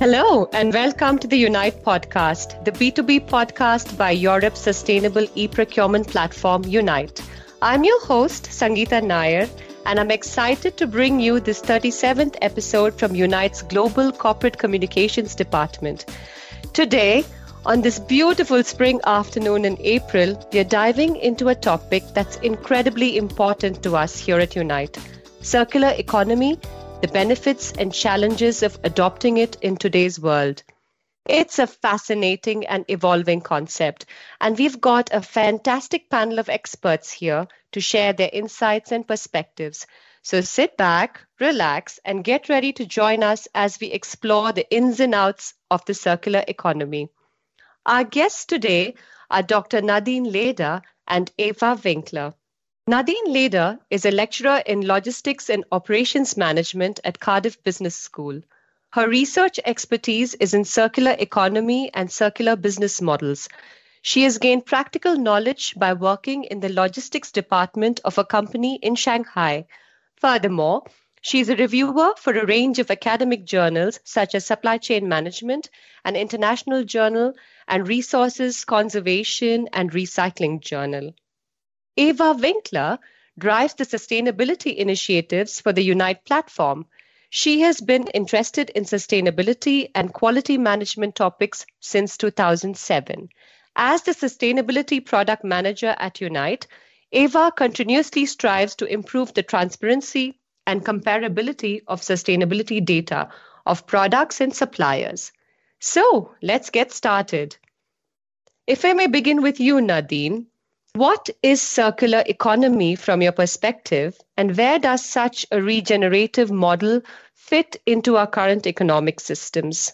Hello, and welcome to the Unite podcast, the B2B podcast by Europe's sustainable e procurement platform, Unite. I'm your host, Sangeeta Nair, and I'm excited to bring you this 37th episode from Unite's Global Corporate Communications Department. Today, on this beautiful spring afternoon in April, we are diving into a topic that's incredibly important to us here at Unite circular economy the benefits and challenges of adopting it in today's world. It's a fascinating and evolving concept, and we've got a fantastic panel of experts here to share their insights and perspectives. So sit back, relax, and get ready to join us as we explore the ins and outs of the circular economy. Our guests today are Dr. Nadine Leder and Eva Winkler. Nadine Leder is a lecturer in logistics and operations management at Cardiff Business School. Her research expertise is in circular economy and circular business models. She has gained practical knowledge by working in the logistics department of a company in Shanghai. Furthermore, she is a reviewer for a range of academic journals such as Supply Chain Management, an international journal, and Resources Conservation and Recycling Journal. Eva Winkler drives the sustainability initiatives for the Unite platform. She has been interested in sustainability and quality management topics since 2007. As the sustainability product manager at Unite, Eva continuously strives to improve the transparency and comparability of sustainability data of products and suppliers. So let's get started. If I may begin with you, Nadine, what is circular economy from your perspective, and where does such a regenerative model fit into our current economic systems?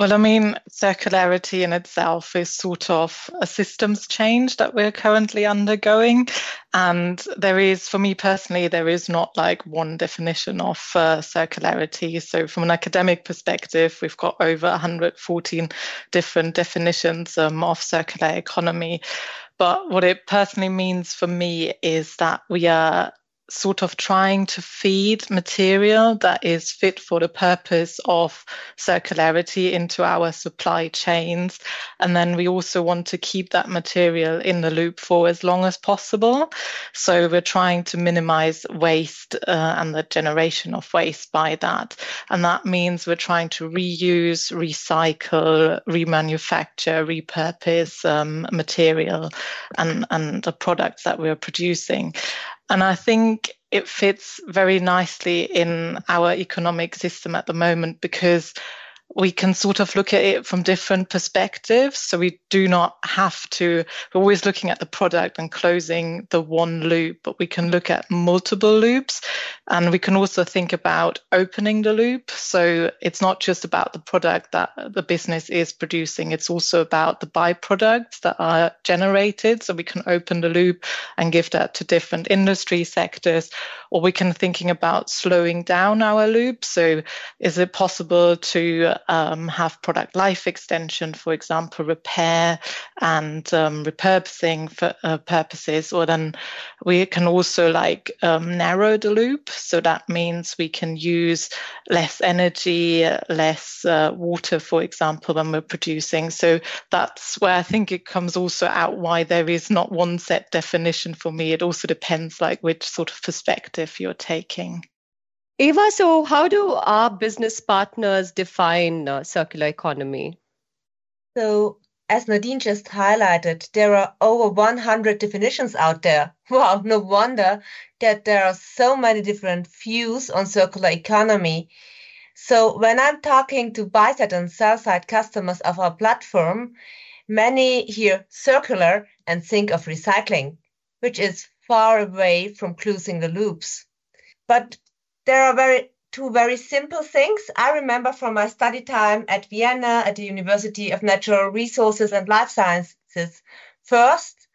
Well, I mean, circularity in itself is sort of a systems change that we're currently undergoing. And there is, for me personally, there is not like one definition of uh, circularity. So, from an academic perspective, we've got over 114 different definitions um, of circular economy. But what it personally means for me is that we are sort of trying to feed material that is fit for the purpose of circularity into our supply chains. And then we also want to keep that material in the loop for as long as possible. So we're trying to minimize waste uh, and the generation of waste by that. And that means we're trying to reuse, recycle, remanufacture, repurpose um, material and, and the products that we're producing. And I think it fits very nicely in our economic system at the moment because we can sort of look at it from different perspectives. So we do not have to, we're always looking at the product and closing the one loop, but we can look at multiple loops. And we can also think about opening the loop. So it's not just about the product that the business is producing, it's also about the byproducts that are generated. So we can open the loop and give that to different industry sectors, or we can thinking about slowing down our loop. So is it possible to um, have product life extension, for example, repair and um, repurposing for uh, purposes, or then we can also like um, narrow the loop. So that means we can use less energy, less uh, water, for example, when we're producing. So that's where I think it comes also out why there is not one set definition for me. It also depends like which sort of perspective you're taking. Eva, so how do our business partners define uh, circular economy? So, as Nadine just highlighted, there are over 100 definitions out there. Wow, no wonder that there are so many different views on circular economy. So, when I'm talking to buy side and sell side customers of our platform, many hear circular and think of recycling, which is far away from closing the loops. But there are very two very simple things I remember from my study time at Vienna at the University of Natural Resources and Life Sciences. First,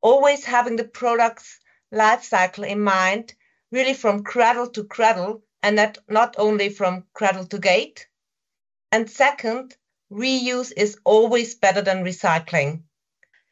always having the product's life cycle in mind, really from cradle to cradle, and not, not only from cradle to gate. And second, reuse is always better than recycling.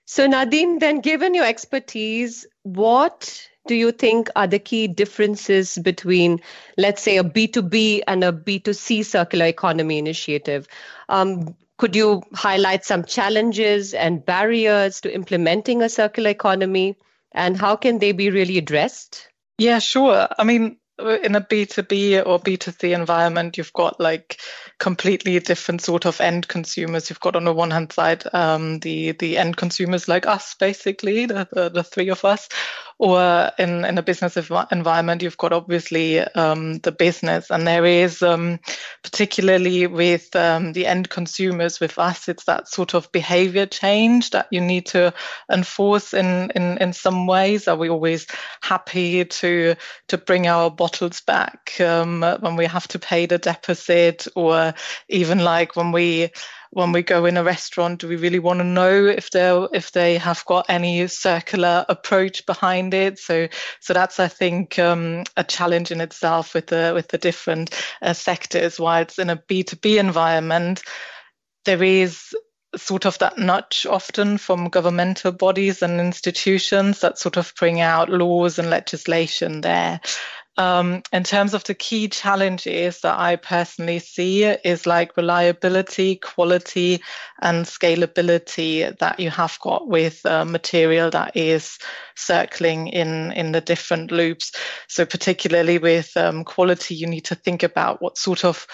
So, Nadine, then given your expertise, what do you think are the key differences between, let's say, a B2B and a B2C circular economy initiative? Um, could you highlight some challenges and barriers to implementing a circular economy, and how can they be really addressed? Yeah, sure. I mean, in a B2B or B2C environment, you've got like completely different sort of end consumers. You've got on the one hand side um, the the end consumers like us, basically, the, the, the three of us, or in, in a business environment, you've got obviously um, the business. And there is, um, particularly with um, the end consumers, with us, it's that sort of behavior change that you need to enforce in, in, in some ways. Are we always happy to, to bring our bottles back um, when we have to pay the deposit, or even like when we when we go in a restaurant, do we really want to know if they if they have got any circular approach behind it? So so that's I think um, a challenge in itself with the with the different uh, sectors. While it's in a B two B environment, there is sort of that nudge often from governmental bodies and institutions that sort of bring out laws and legislation there. Um, in terms of the key challenges that I personally see is like reliability, quality, and scalability that you have got with uh, material that is circling in in the different loops. So particularly with um, quality, you need to think about what sort of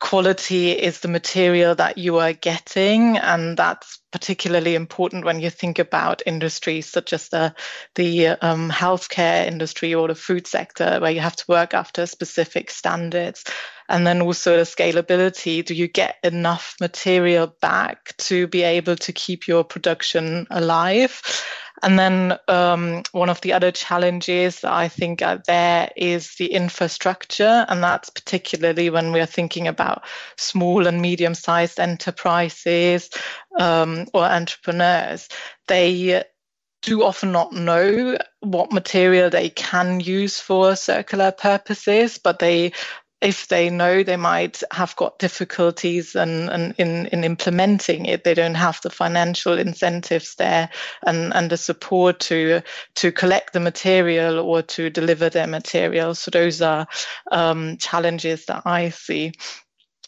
quality is the material that you are getting and that's particularly important when you think about industries such as the the um, healthcare industry or the food sector where you have to work after specific standards. And then also the scalability. Do you get enough material back to be able to keep your production alive and then um, one of the other challenges I think are there is the infrastructure, and that's particularly when we are thinking about small and medium sized enterprises um, or entrepreneurs. They do often not know what material they can use for circular purposes, but they if they know they might have got difficulties and, and in, in implementing it, they don't have the financial incentives there and, and the support to to collect the material or to deliver their material. So those are um, challenges that I see.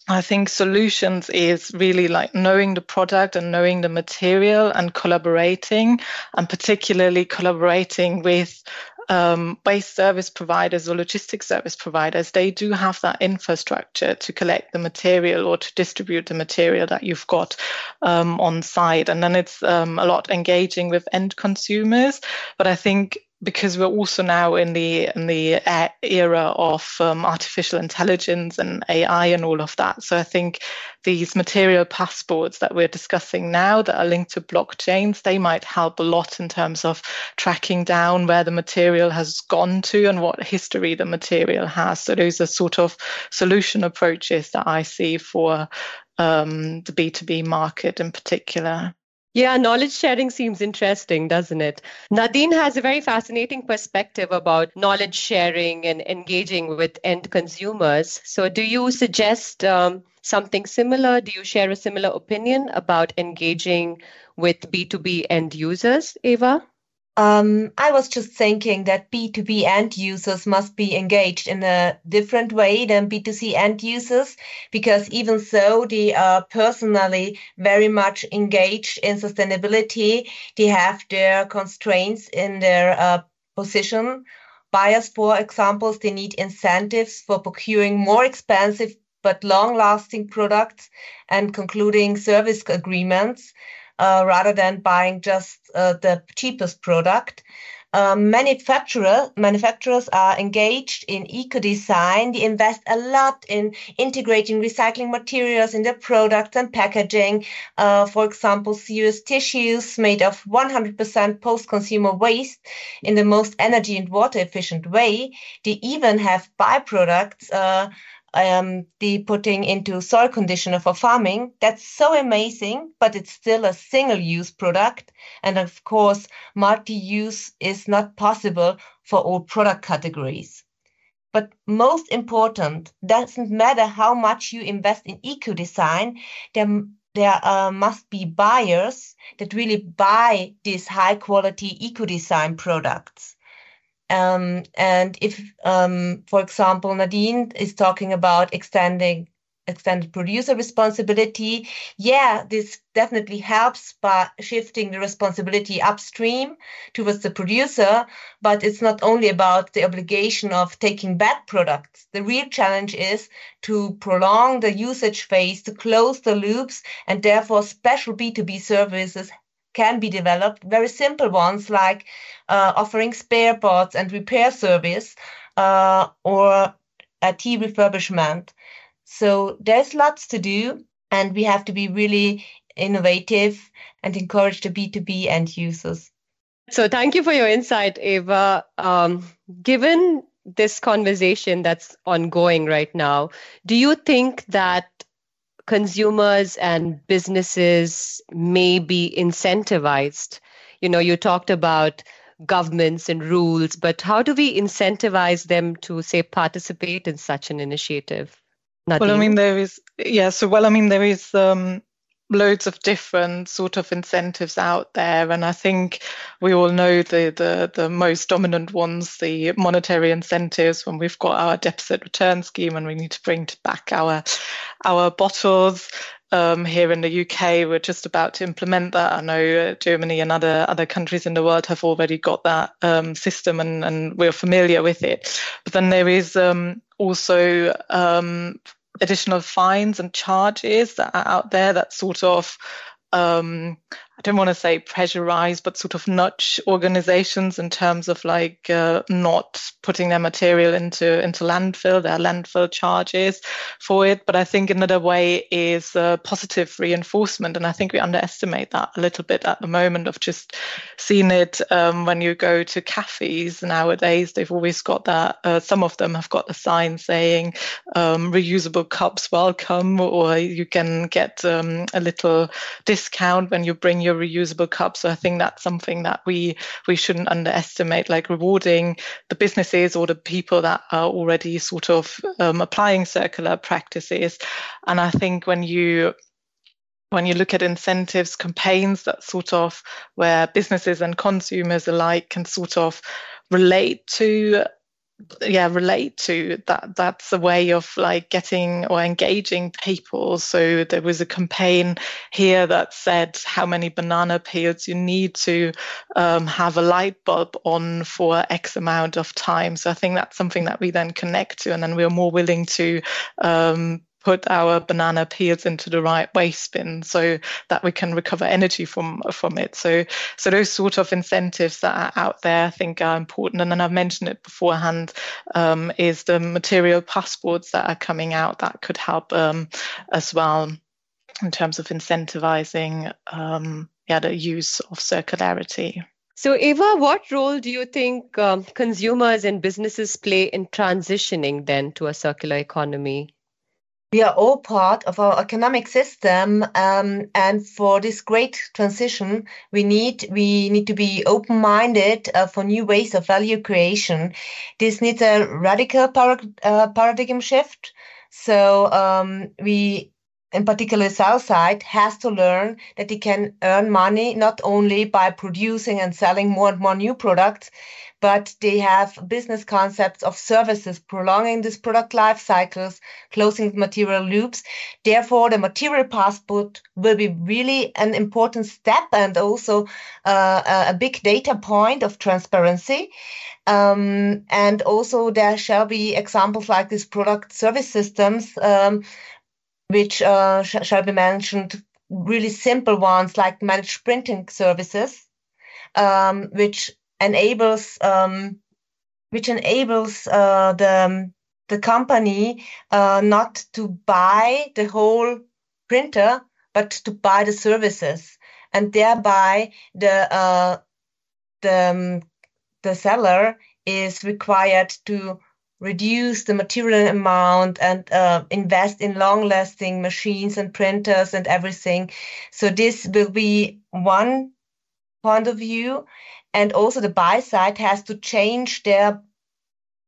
I think solutions is really like knowing the product and knowing the material and collaborating, and particularly collaborating with um, waste service providers or logistics service providers, they do have that infrastructure to collect the material or to distribute the material that you've got um, on site. And then it's um, a lot engaging with end consumers. But I think because we're also now in the in the era of um, artificial intelligence and AI and all of that. So I think these material passports that we're discussing now that are linked to blockchains, they might help a lot in terms of tracking down where the material has gone to and what history the material has. So those are sort of solution approaches that I see for um, the B2B market in particular. Yeah, knowledge sharing seems interesting, doesn't it? Nadine has a very fascinating perspective about knowledge sharing and engaging with end consumers. So, do you suggest um, something similar? Do you share a similar opinion about engaging with B2B end users, Eva? Um, I was just thinking that B2B end users must be engaged in a different way than B2C end users, because even so, they are personally very much engaged in sustainability. They have their constraints in their uh, position. Buyers, for example, they need incentives for procuring more expensive but long lasting products and concluding service agreements uh, rather than buying just uh, the cheapest product. Um, manufacturer, manufacturers are engaged in eco-design. They invest a lot in integrating recycling materials in their products and packaging. Uh, for example, serious tissues made of 100% post-consumer waste in the most energy and water efficient way. They even have byproducts uh, um, the putting into soil conditioner for farming. That's so amazing, but it's still a single use product. And of course, multi use is not possible for all product categories. But most important, doesn't matter how much you invest in eco design, there, there uh, must be buyers that really buy these high quality eco design products Um, and if, um, for example, Nadine is talking about extending extended producer responsibility. Yeah, this definitely helps by shifting the responsibility upstream towards the producer, but it's not only about the obligation of taking back products. The real challenge is to prolong the usage phase, to close the loops, and therefore special B2B services can be developed. Very simple ones like uh, offering spare parts and repair service uh, or IT refurbishment. So there's lots to do, and we have to be really innovative and encourage the B2B end users. So thank you for your insight, Eva. Um, given this conversation that's ongoing right now, do you think that consumers and businesses may be incentivized? You know, you talked about governments and rules, but how do we incentivize them to, say, participate in such an initiative? Well, I mean, there is, yeah, so, well, I mean, there is um, loads of different sort of incentives out there. And I think we all know the, the, the most dominant ones, the monetary incentives when we've got our deposit return scheme and we need to bring back our, our bottles. Um, here in the UK, we're just about to implement that. I know uh, Germany and other other countries in the world have already got that um, system, and, and we're familiar with it. But then there is um, also um, additional fines and charges that are out there that sort of um, I don't want to say pressurize, but sort of nudge organizations in terms of like uh, not putting their material into into landfill, their landfill charges for it. But I think another way is uh, positive reinforcement, and I think we underestimate that a little bit at the moment. Of just seeing it um, when you go to cafes nowadays, they've always got that. Uh, some of them have got the sign saying um, "reusable cups welcome," or you can get um, a little discount when you bring your your reusable cups. So I think that's something that we we shouldn't underestimate, like rewarding the businesses or the people that are already sort of um, applying circular practices. And I think when you when you look at incentives campaigns that sort of where businesses and consumers alike can sort of relate to yeah relate to that that's a way of like getting or engaging people. So there was a campaign here that said how many banana peels you need to um, have a light bulb on for x amount of time. So i think that's something that we then connect to and then we're more willing to um, put our banana peels into the right waste bin so that we can recover energy from from it. So so those sort of incentives that are out there i think are important. And then i've mentioned it beforehand um, is the material passports that are coming out that could help um, as well in terms of incentivizing um, yeah the use of circularity. So, Eva, what role do you think um, consumers and businesses play in transitioning then to a circular economy? We are all part of our economic system um, and for this great transition we need we need to be open-minded uh, for new ways of value creation. This needs a radical uh, paradigm shift. So um, we in particular south side has to learn that it can earn money not only by producing and selling more and more new products but they have business concepts of services prolonging this product life cycles, closing material loops. Therefore, the material passport will be really an important step and also uh, a big data point of transparency. Um, and also there shall be examples like these product service systems, um, which uh, sh- shall be mentioned, really simple ones like managed printing services, um, which enables um, which enables uh, the the company uh, not to buy the whole printer but to buy the services and thereby the uh, the um, the seller is required to reduce the material amount and uh, invest in long lasting machines and printers and everything so this will be one point of view and also the buy side has to change their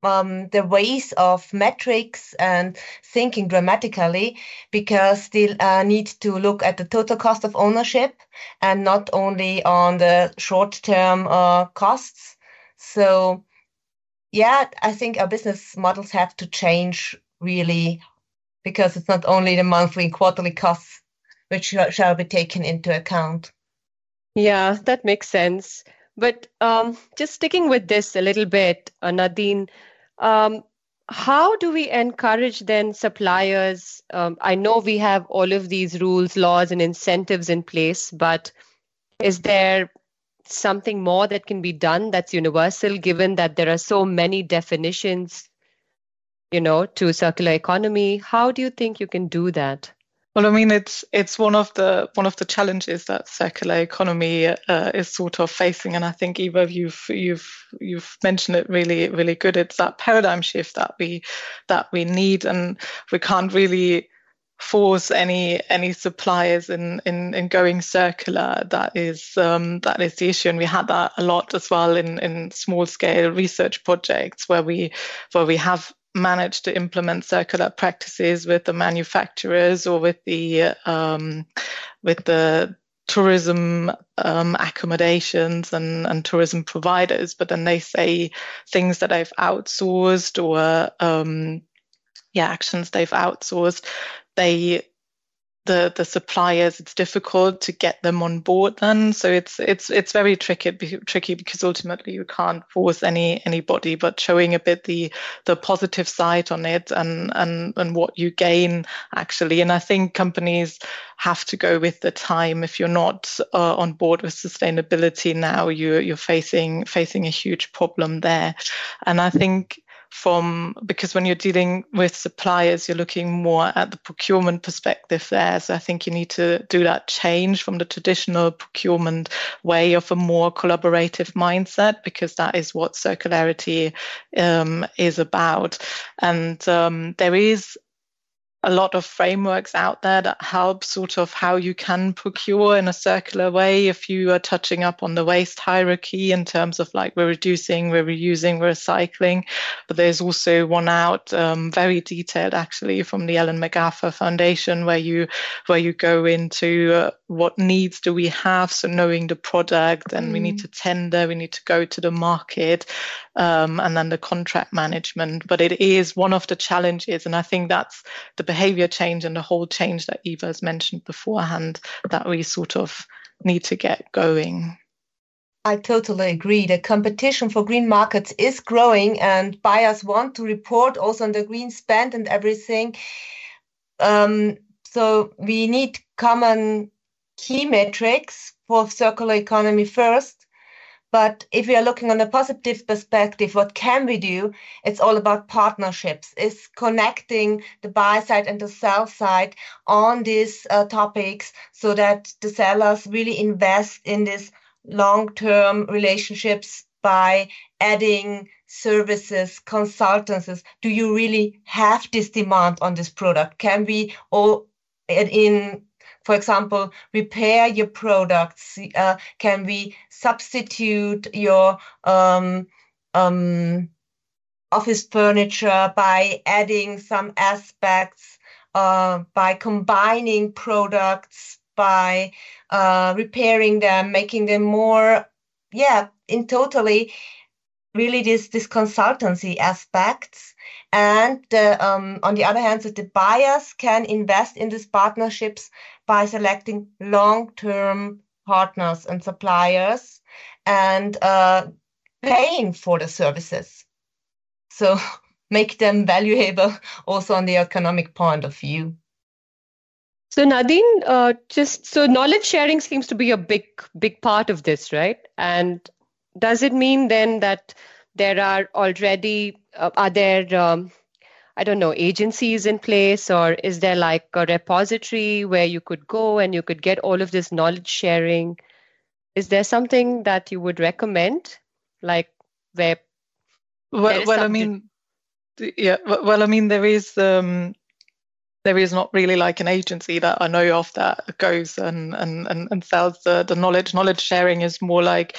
um, the ways of metrics and thinking dramatically because they uh, need to look at the total cost of ownership and not only on the short term uh, costs. So yeah, I think our business models have to change really because it's not only the monthly and quarterly costs which shall be taken into account. Yeah, that makes sense. But um, just sticking with this a little bit, uh, Nadine, um, how do we encourage then suppliers? Um, I know we have all of these rules, laws, and incentives in place, but is there something more that can be done that's universal given that there are so many definitions you know to circular economy how do you think you can do that well, I mean, it's it's one of the one of the challenges that circular economy uh, is sort of facing, and I think Eva, you've you've you've mentioned it really really good. It's that paradigm shift that we that we need, and we can't really force any any suppliers in in, in going circular. That is um, that is the issue, and we had that a lot as well in in small scale research projects where we where we have managed to implement circular practices with the manufacturers or with the um, with the tourism um, accommodations and, and tourism providers, but then they say things that I've outsourced or um, yeah actions they've outsourced. They the the suppliers it's difficult to get them on board then. So it's it's it's very tricky tricky because ultimately you can't force any anybody but showing a bit the the positive side on it and and and what you gain actually. And i think companies have to go with the time. If you're not uh, on board with sustainability now you you're facing facing a huge problem there. And i think from because when you're dealing with suppliers, you're looking more at the procurement perspective there. So I think you need to do that change from the traditional procurement way of a more collaborative mindset because that is what circularity um, is about. And um, there is a lot of frameworks out there that help sort of how you can procure in a circular way if you are touching up on the waste hierarchy in terms of like we're reducing, we're reusing, we're recycling. But there's also one out um, very detailed actually from the Ellen MacArthur Foundation where you where you go into uh, what needs do we have so knowing the product and mm. we need mm. to tender, we need to go to the market um, and then the contract management. But it is one of the challenges, and I think that's the behavior change and the whole change that Eva has mentioned beforehand that we sort of need to get going. I totally agree. The competition for green markets is growing, and buyers want to report also on the green spend and everything. Um, so we need common key metrics for circular economy first but if we are looking on a positive perspective, what can we do? It's all about partnerships. It's connecting the buy side and the sell side on these uh, topics so that the sellers really invest in these long-term relationships by adding services, consultancies. Do you really have this demand on this product? Can we all in for example, repair your products? Uh, can we substitute your um, um, office furniture by adding some aspects, uh, by combining products, by uh, repairing them, making them more, yeah, in totally, really this this consultancy aspects. And um, on the other hand, so the buyers can invest in these partnerships by selecting long-term partners and suppliers and uh, paying for the services. So make them valuable also on the economic point of view. So Nadine, uh, just so knowledge sharing seems to be a big, big part of this, right? And does it mean then that there are already uh, are there um, I don't know, agencies in place, or is there like a repository where you could go and you could get all of this knowledge sharing? Is there something that you would recommend, like where? Well, well I mean, yeah, well, I mean, there is um, there is not really like an agency that I know of that goes and and and, and sells the the knowledge. Knowledge sharing is more like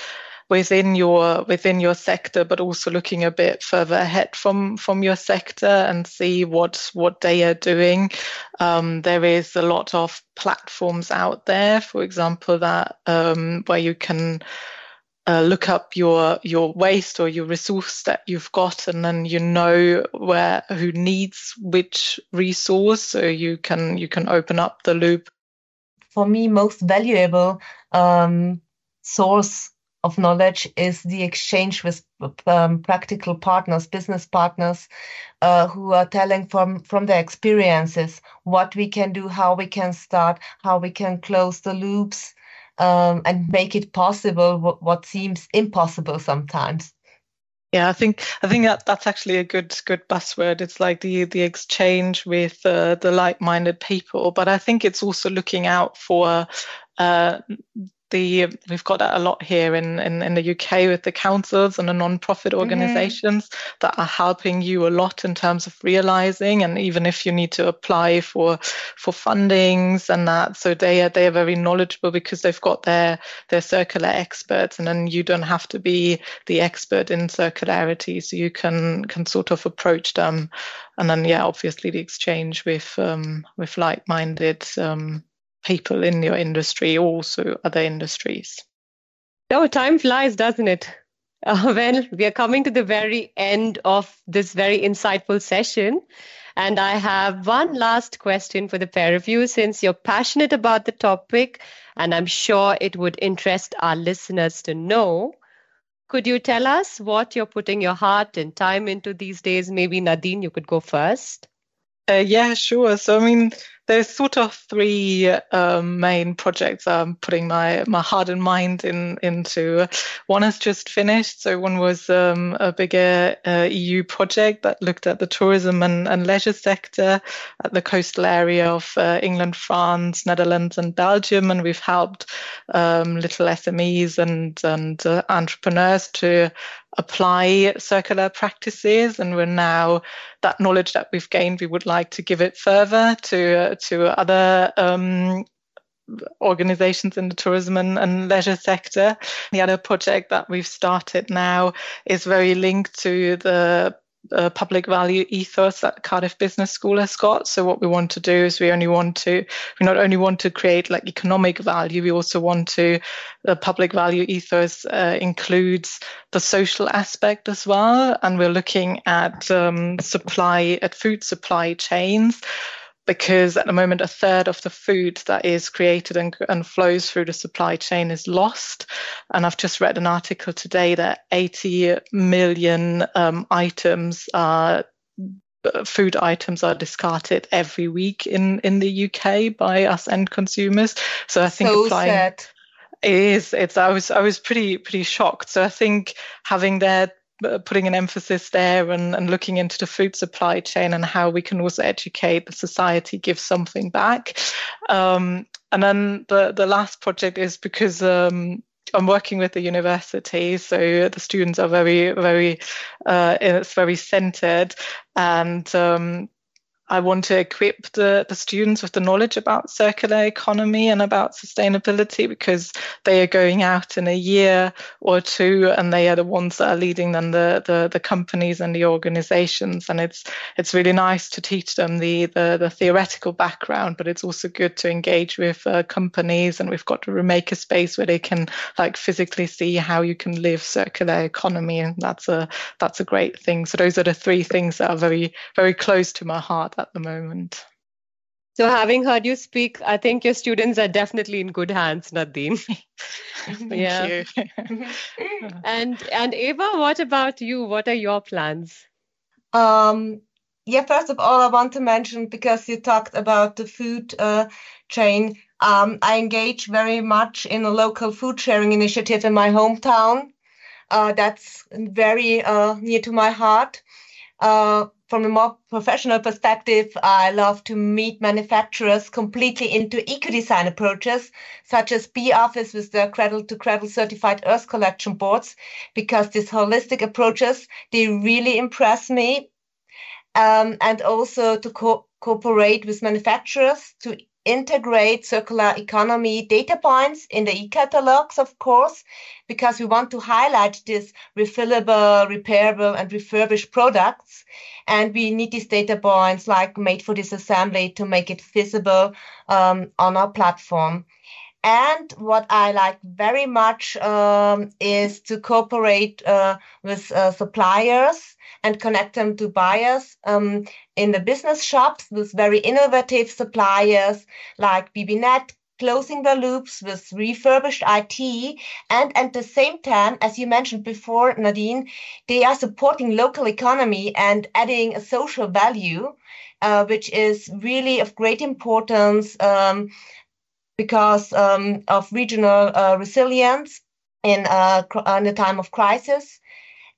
within your within your sector, but also looking a bit further ahead from from your sector and see what what they are doing. Um, there is a lot of platforms out there, for example, that um, where you can uh, look up your your waste or your resource that you've got and then you know where who needs which resource so you can you can open up the loop for me most valuable um, source of knowledge is the exchange with um, practical partners, business partners, uh, who are telling from from their experiences what we can do, how we can start, how we can close the loops, um, and make it possible. What, what seems impossible sometimes. Yeah, I think I think that that's actually a good good buzzword. It's like the the exchange with uh, the like-minded people, but I think it's also looking out for uh, the we've got that a lot here in, in, in the UK with the councils and the non-profit mm-hmm. organizations mm-hmm. that are helping you a lot in terms of realizing and even if you need to apply for for fundings and that so they are they are very knowledgeable because they've got their their circular experts and then you don't have to be the expert in circularity so you can can sort of approach them and then yeah obviously the exchange with um, with like-minded um, people in your industry, also other industries. Oh, time flies, doesn't it? Uh, well, we are coming to the very end of this very insightful session. And I have one last question for the pair of you since you're passionate about the topic, and I'm sure it would interest our listeners to know. Could you tell us what you're putting your heart and time into these days? Maybe Nadine, you could go first. Uh, yeah, sure. So, I mean, there's sort of three um, main projects I'm putting my, my heart and mind in into. One has just finished. So one was um, a bigger uh, EU project that looked at the tourism and, and leisure sector at the coastal area of uh, England, France, Netherlands, and Belgium, and we've helped um, little SMEs and and uh, entrepreneurs to apply circular practices and we're now that knowledge that we've gained we would like to give it further to to other um, organizations in the tourism and, and, leisure sector. The other project that we've started now is very linked to the uh, public value ethos that Cardiff Business School has got. So what we want to do is we only want to we not only want to create like economic value, we also want to the public value ethos uh, includes the social aspect as well, and we're looking at um, supply at food supply chains because at the moment a third of the food that is created and, and flows through the supply chain is lost. And I've just read an article today that 80 million um, items are food items are discarded every week in in the UK by us end consumers. So I think so applying sad. it is it's I was I was pretty pretty shocked. So I think having that uh, putting an emphasis there and, and looking into the food supply chain and how we can also educate the society, give something back. Um, and then the, the last project is because um, I'm working with the university, so the students are very, very, uh, it's very centered, and um, I want to equip the, the students with the knowledge about circular economy and about sustainability because they are going out in a year or two and they are the ones that are leading then the, the, the companies and the organizations. And it's it's really nice to teach them the, the, the theoretical background, but it's also good to engage with uh, companies and we've got to make a space where they can like physically see how you can live circular economy and that's a that's a great thing. So those are the three things that are very, very close to my heart at the moment. So, having heard you speak, I think your students are definitely in good hands, Nadine. yeah. and and Eva, what about you? What are your plans? Um, yeah, first of all, I want to mention because you talked about the food uh, chain. Um, I engage very much in a local food sharing initiative in my hometown. Uh, that's very uh, near to my heart. Uh, from a more professional perspective, I love to meet manufacturers completely into eco-design approaches, such as Bi-Office with their cradle-to-cradle certified earth collection boards, because these holistic approaches, they really impress me. Um, and also to co- cooperate with manufacturers to integrate circular economy data points in the e-catalogs, of course, because we want to highlight these refillable, repairable, and refurbished products. And we need these data points like made for disassembly to make it visible um, on our platform. And what I like very much um, is to cooperate uh, with uh, suppliers and connect them to buyers um, in the business shops with very innovative suppliers like BBNet, closing the loops with refurbished IT. And at the same time, as you mentioned before, Nadine, they are supporting local economy and adding a social value, uh, which is really of great importance um, because um, of regional uh, resilience in, uh, in a time of crisis.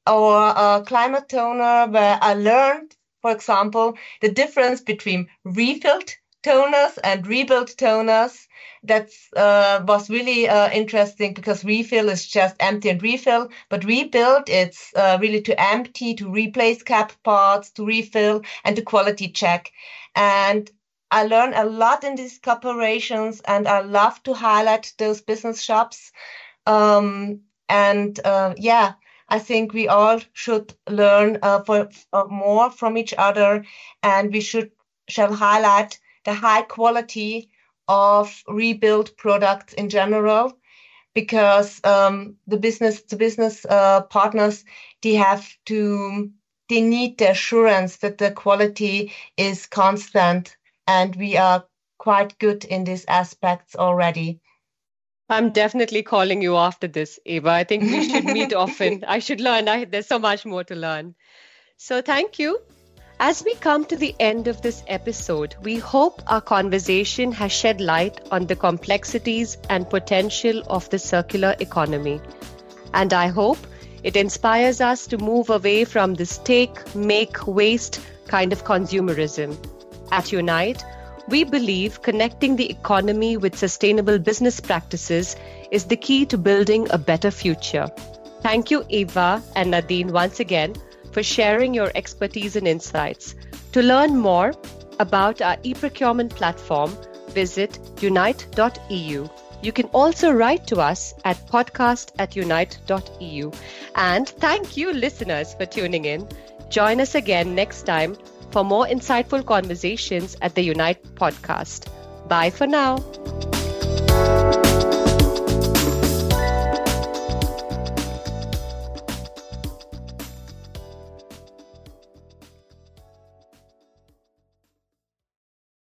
Or a climate toner where I learned, for example, the difference between refilled toners and rebuilt toners that uh, was really uh, interesting because refill is just empty and refill, but rebuild it's uh, really to empty, to replace cap parts, to refill, and to quality check. And I learn a lot in these cooperations, and I love to highlight those business shops. Um, and uh, yeah, I think we all should learn uh, for, uh, more from each other, and we should shall highlight the high quality of rebuild products in general because um, the business to business uh, partners they have to they need the assurance that the quality is constant and we are quite good in these aspects already. I'm definitely calling you after this eva. I think we should meet often. I should learn. I, there's so much more to learn. So thank you. As we come to the end of this episode, we hope our conversation has shed light on the complexities and potential of the circular economy. And I hope it inspires us to move away from this take, make, waste kind of consumerism. At Unite, we believe connecting the economy with sustainable business practices is the key to building a better future. Thank you, Eva and Nadine, once again for sharing your expertise and insights. To learn more about our e-procurement platform, visit unite.eu. You can also write to us at podcast at unite.eu. And thank you, listeners, for tuning in. Join us again next time for more insightful conversations at the Unite podcast. Bye for now.